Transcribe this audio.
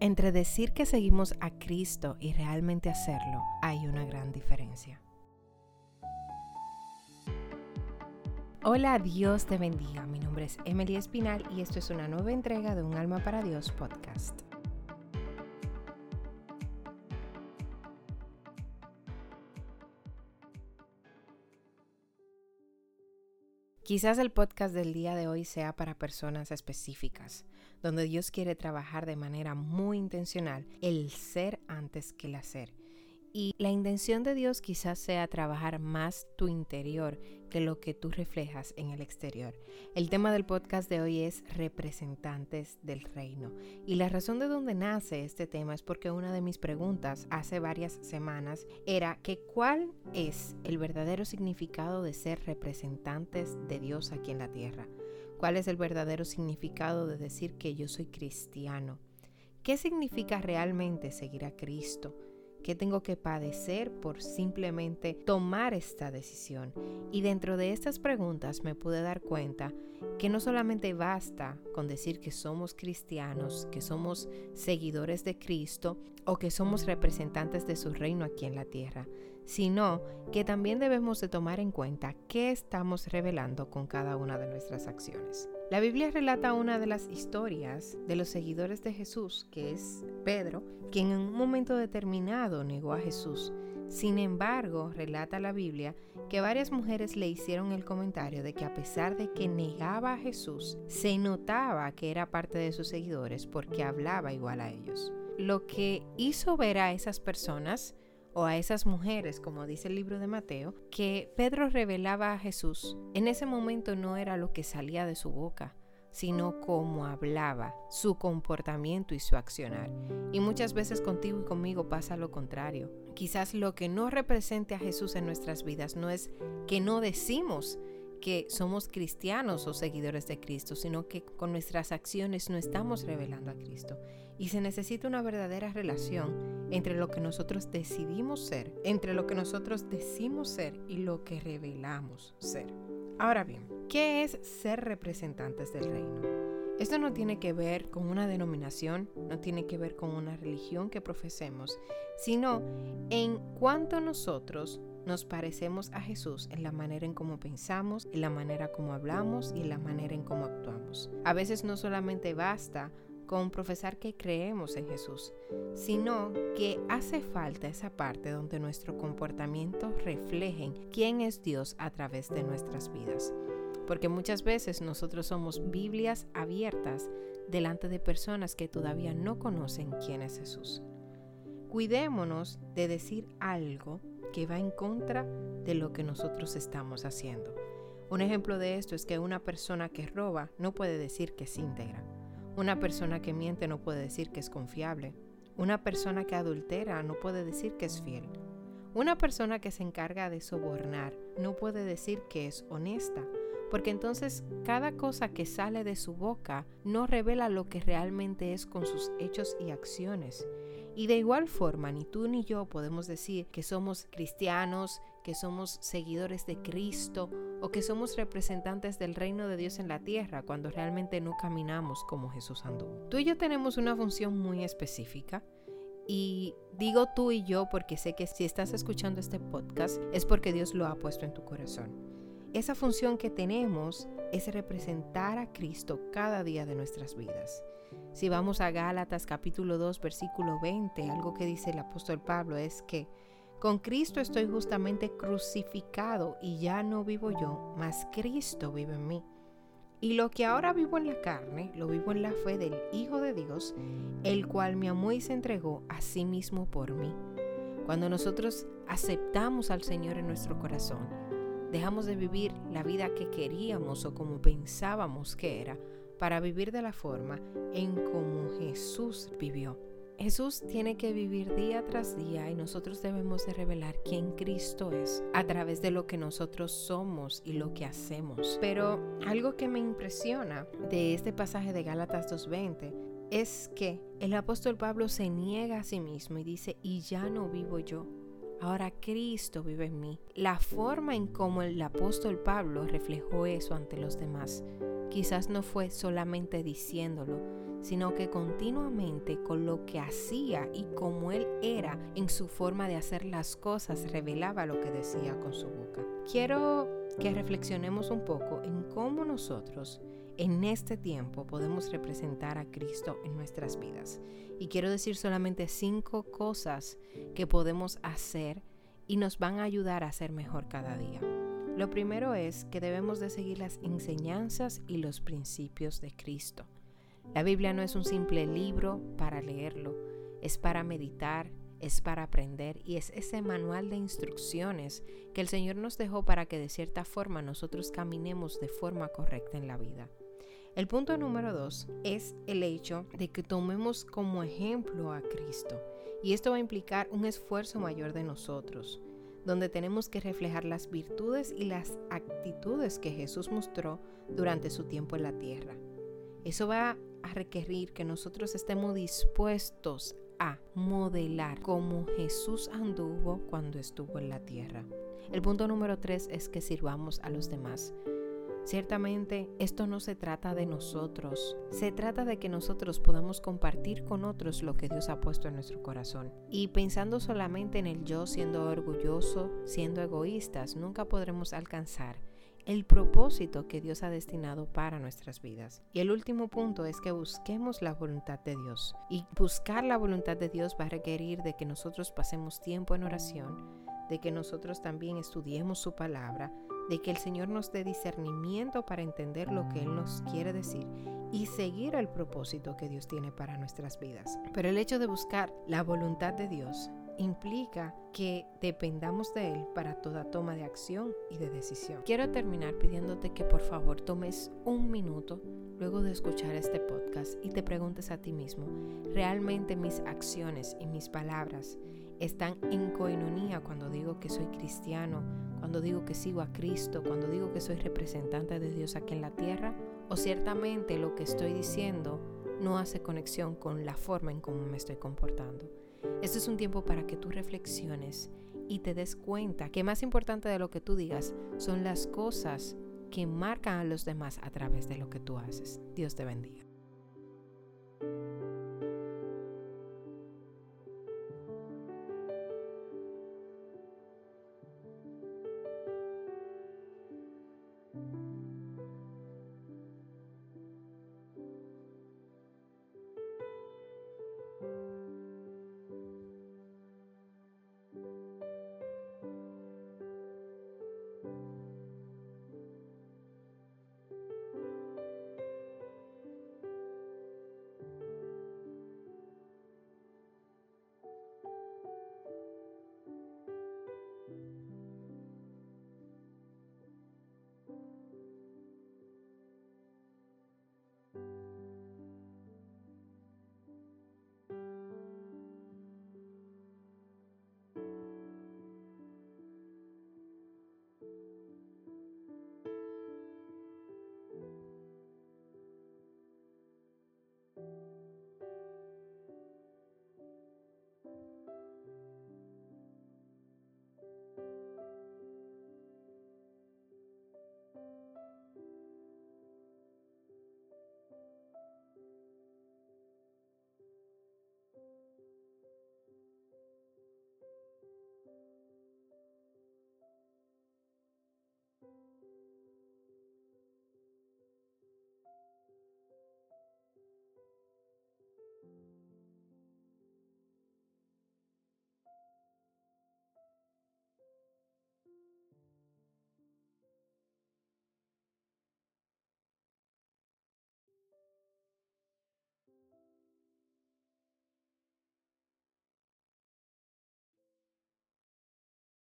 Entre decir que seguimos a Cristo y realmente hacerlo, hay una gran diferencia. Hola, Dios te bendiga. Mi nombre es Emily Espinal y esto es una nueva entrega de Un Alma para Dios podcast. Quizás el podcast del día de hoy sea para personas específicas, donde Dios quiere trabajar de manera muy intencional el ser antes que el hacer y la intención de Dios quizás sea trabajar más tu interior que lo que tú reflejas en el exterior. El tema del podcast de hoy es representantes del reino. Y la razón de donde nace este tema es porque una de mis preguntas hace varias semanas era que cuál es el verdadero significado de ser representantes de Dios aquí en la tierra. ¿Cuál es el verdadero significado de decir que yo soy cristiano? ¿Qué significa realmente seguir a Cristo? ¿Qué tengo que padecer por simplemente tomar esta decisión? Y dentro de estas preguntas me pude dar cuenta que no solamente basta con decir que somos cristianos, que somos seguidores de Cristo o que somos representantes de su reino aquí en la tierra, sino que también debemos de tomar en cuenta qué estamos revelando con cada una de nuestras acciones. La Biblia relata una de las historias de los seguidores de Jesús, que es Pedro, quien en un momento determinado negó a Jesús. Sin embargo, relata la Biblia que varias mujeres le hicieron el comentario de que a pesar de que negaba a Jesús, se notaba que era parte de sus seguidores porque hablaba igual a ellos. Lo que hizo ver a esas personas o a esas mujeres, como dice el libro de Mateo, que Pedro revelaba a Jesús, en ese momento no era lo que salía de su boca, sino cómo hablaba, su comportamiento y su accionar. Y muchas veces contigo y conmigo pasa lo contrario. Quizás lo que no represente a Jesús en nuestras vidas no es que no decimos que somos cristianos o seguidores de Cristo, sino que con nuestras acciones no estamos revelando a Cristo. Y se necesita una verdadera relación entre lo que nosotros decidimos ser, entre lo que nosotros decimos ser y lo que revelamos ser. Ahora bien, ¿qué es ser representantes del reino? Esto no tiene que ver con una denominación, no tiene que ver con una religión que profesemos, sino en cuanto nosotros nos parecemos a Jesús en la manera en cómo pensamos, en la manera como hablamos y en la manera en cómo actuamos. A veces no solamente basta con profesar que creemos en Jesús, sino que hace falta esa parte donde nuestro comportamiento refleje quién es Dios a través de nuestras vidas. Porque muchas veces nosotros somos Biblias abiertas delante de personas que todavía no conocen quién es Jesús. Cuidémonos de decir algo que va en contra de lo que nosotros estamos haciendo. Un ejemplo de esto es que una persona que roba no puede decir que es íntegra una persona que miente no puede decir que es confiable. Una persona que adultera no puede decir que es fiel. Una persona que se encarga de sobornar no puede decir que es honesta, porque entonces cada cosa que sale de su boca no revela lo que realmente es con sus hechos y acciones. Y de igual forma, ni tú ni yo podemos decir que somos cristianos, que somos seguidores de Cristo o que somos representantes del reino de Dios en la tierra cuando realmente no caminamos como Jesús andó. Tú y yo tenemos una función muy específica y digo tú y yo porque sé que si estás escuchando este podcast es porque Dios lo ha puesto en tu corazón. Esa función que tenemos es representar a Cristo cada día de nuestras vidas. Si vamos a Gálatas capítulo 2 versículo 20, algo que dice el apóstol Pablo es que con Cristo estoy justamente crucificado y ya no vivo yo, mas Cristo vive en mí. Y lo que ahora vivo en la carne, lo vivo en la fe del Hijo de Dios, el cual me amó y se entregó a sí mismo por mí. Cuando nosotros aceptamos al Señor en nuestro corazón, dejamos de vivir la vida que queríamos o como pensábamos que era, para vivir de la forma en como Jesús vivió. Jesús tiene que vivir día tras día y nosotros debemos de revelar quién Cristo es a través de lo que nosotros somos y lo que hacemos. Pero algo que me impresiona de este pasaje de Gálatas 2.20 es que el apóstol Pablo se niega a sí mismo y dice, y ya no vivo yo. Ahora Cristo vive en mí. La forma en cómo el apóstol Pablo reflejó eso ante los demás quizás no fue solamente diciéndolo, sino que continuamente con lo que hacía y como él era en su forma de hacer las cosas revelaba lo que decía con su boca. Quiero que reflexionemos un poco en cómo nosotros en este tiempo podemos representar a Cristo en nuestras vidas. Y quiero decir solamente cinco cosas que podemos hacer y nos van a ayudar a ser mejor cada día. Lo primero es que debemos de seguir las enseñanzas y los principios de Cristo. La Biblia no es un simple libro para leerlo, es para meditar, es para aprender y es ese manual de instrucciones que el Señor nos dejó para que de cierta forma nosotros caminemos de forma correcta en la vida. El punto número dos es el hecho de que tomemos como ejemplo a Cristo y esto va a implicar un esfuerzo mayor de nosotros, donde tenemos que reflejar las virtudes y las actitudes que Jesús mostró durante su tiempo en la tierra. Eso va a requerir que nosotros estemos dispuestos a modelar como Jesús anduvo cuando estuvo en la tierra. El punto número tres es que sirvamos a los demás. Ciertamente esto no se trata de nosotros, se trata de que nosotros podamos compartir con otros lo que Dios ha puesto en nuestro corazón. Y pensando solamente en el yo siendo orgulloso, siendo egoístas, nunca podremos alcanzar el propósito que Dios ha destinado para nuestras vidas. Y el último punto es que busquemos la voluntad de Dios. Y buscar la voluntad de Dios va a requerir de que nosotros pasemos tiempo en oración, de que nosotros también estudiemos su palabra, de que el Señor nos dé discernimiento para entender lo que Él nos quiere decir y seguir el propósito que Dios tiene para nuestras vidas. Pero el hecho de buscar la voluntad de Dios implica que dependamos de Él para toda toma de acción y de decisión. Quiero terminar pidiéndote que por favor tomes un minuto luego de escuchar este podcast y te preguntes a ti mismo, ¿realmente mis acciones y mis palabras están en coinonía cuando digo que soy cristiano, cuando digo que sigo a Cristo, cuando digo que soy representante de Dios aquí en la tierra? ¿O ciertamente lo que estoy diciendo no hace conexión con la forma en cómo me estoy comportando? Este es un tiempo para que tú reflexiones y te des cuenta que más importante de lo que tú digas son las cosas que marcan a los demás a través de lo que tú haces. Dios te bendiga.